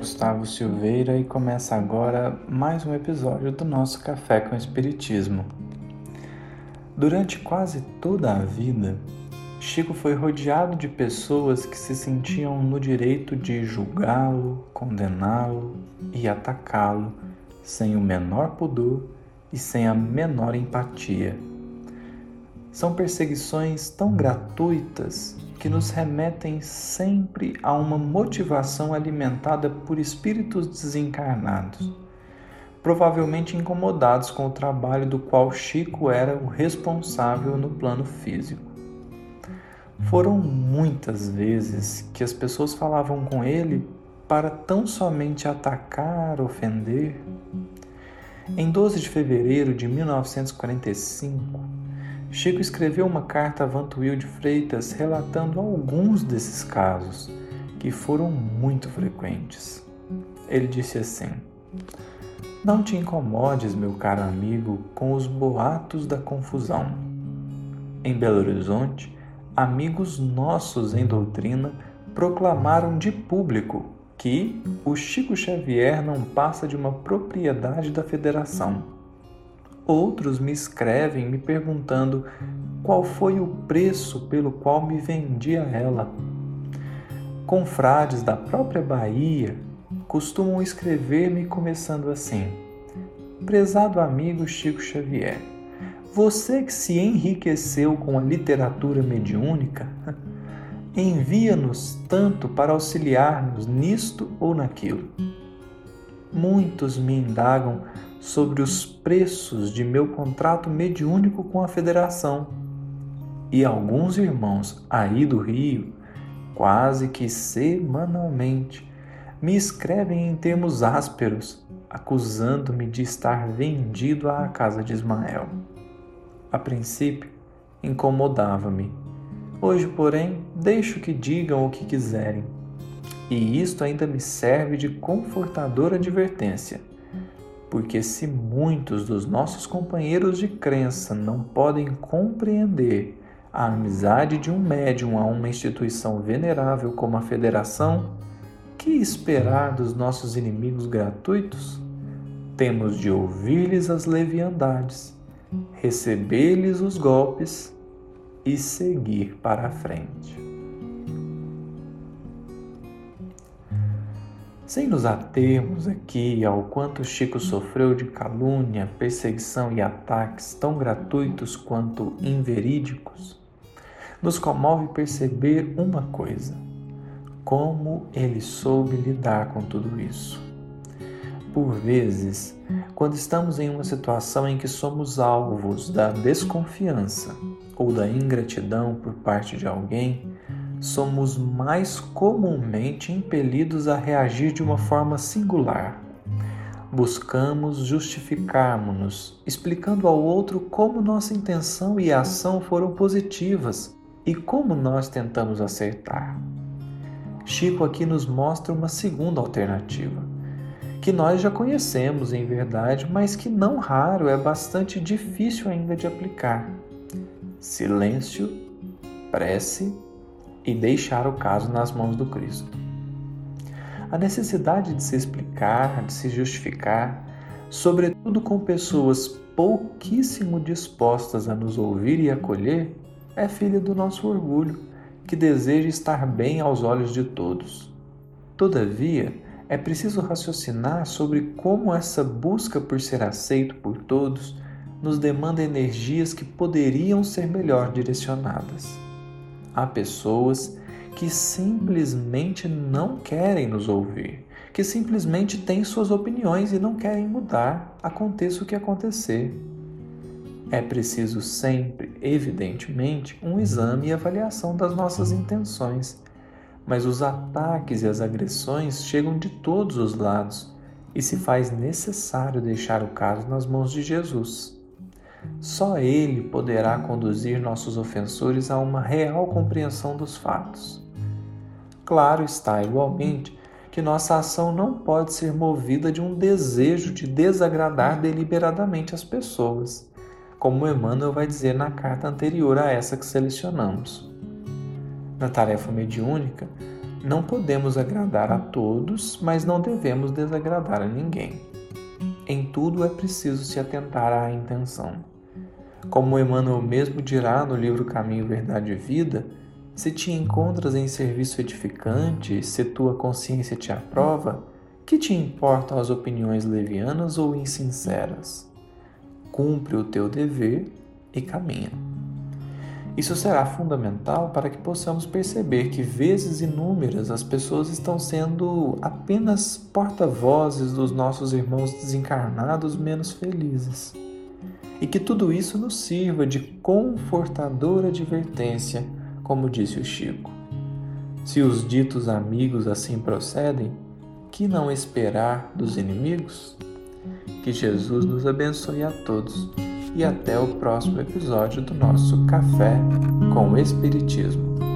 Gustavo Silveira e começa agora mais um episódio do nosso Café com Espiritismo. Durante quase toda a vida, Chico foi rodeado de pessoas que se sentiam no direito de julgá-lo, condená-lo e atacá-lo sem o menor pudor e sem a menor empatia. São perseguições tão gratuitas que nos remetem sempre a uma motivação alimentada por espíritos desencarnados, provavelmente incomodados com o trabalho do qual Chico era o responsável no plano físico. Foram muitas vezes que as pessoas falavam com ele para tão somente atacar, ofender. Em 12 de fevereiro de 1945, Chico escreveu uma carta a Vantuil de Freitas relatando alguns desses casos, que foram muito frequentes. Ele disse assim: Não te incomodes, meu caro amigo, com os boatos da confusão. Em Belo Horizonte, amigos nossos em doutrina proclamaram de público que o Chico Xavier não passa de uma propriedade da Federação Outros me escrevem me perguntando qual foi o preço pelo qual me vendi a ela. Confrades da própria Bahia costumam escrever-me começando assim: Prezado amigo Chico Xavier, você que se enriqueceu com a literatura mediúnica, envia-nos tanto para auxiliar-nos nisto ou naquilo. Muitos me indagam sobre os preços de meu contrato mediúnico com a federação. E alguns irmãos aí do Rio, quase que semanalmente, me escrevem em termos ásperos, acusando-me de estar vendido à casa de Ismael. A princípio, incomodava-me. Hoje, porém, deixo que digam o que quiserem. E isto ainda me serve de confortadora advertência porque se muitos dos nossos companheiros de crença não podem compreender a amizade de um médium a uma instituição venerável como a Federação, que esperar dos nossos inimigos gratuitos? Temos de ouvir-lhes as leviandades, receber-lhes os golpes e seguir para a frente. Sem nos atermos aqui ao quanto Chico sofreu de calúnia, perseguição e ataques tão gratuitos quanto inverídicos, nos comove perceber uma coisa: como ele soube lidar com tudo isso. Por vezes, quando estamos em uma situação em que somos alvos da desconfiança ou da ingratidão por parte de alguém, somos mais comumente impelidos a reagir de uma forma singular. Buscamos justificarmos-nos, explicando ao outro como nossa intenção e ação foram positivas e como nós tentamos acertar. Chico aqui nos mostra uma segunda alternativa, que nós já conhecemos em verdade, mas que não raro é bastante difícil ainda de aplicar. Silêncio, prece e deixar o caso nas mãos do Cristo. A necessidade de se explicar, de se justificar, sobretudo com pessoas pouquíssimo dispostas a nos ouvir e acolher, é filha do nosso orgulho, que deseja estar bem aos olhos de todos. Todavia, é preciso raciocinar sobre como essa busca por ser aceito por todos nos demanda energias que poderiam ser melhor direcionadas. Há pessoas que simplesmente não querem nos ouvir, que simplesmente têm suas opiniões e não querem mudar, aconteça o que acontecer. É preciso sempre, evidentemente, um exame e avaliação das nossas intenções, mas os ataques e as agressões chegam de todos os lados e se faz necessário deixar o caso nas mãos de Jesus. Só Ele poderá conduzir nossos ofensores a uma real compreensão dos fatos. Claro está, igualmente, que nossa ação não pode ser movida de um desejo de desagradar deliberadamente as pessoas, como Emmanuel vai dizer na carta anterior a essa que selecionamos. Na tarefa mediúnica, não podemos agradar a todos, mas não devemos desagradar a ninguém. Em tudo é preciso se atentar à intenção. Como Emmanuel mesmo dirá no livro Caminho, Verdade e Vida, se te encontras em serviço edificante, se tua consciência te aprova, que te importam as opiniões levianas ou insinceras? Cumpre o teu dever e caminha. Isso será fundamental para que possamos perceber que, vezes inúmeras, as pessoas estão sendo apenas porta-vozes dos nossos irmãos desencarnados menos felizes. E que tudo isso nos sirva de confortadora advertência, como disse o Chico. Se os ditos amigos assim procedem, que não esperar dos inimigos? Que Jesus nos abençoe a todos e até o próximo episódio do nosso Café com o Espiritismo.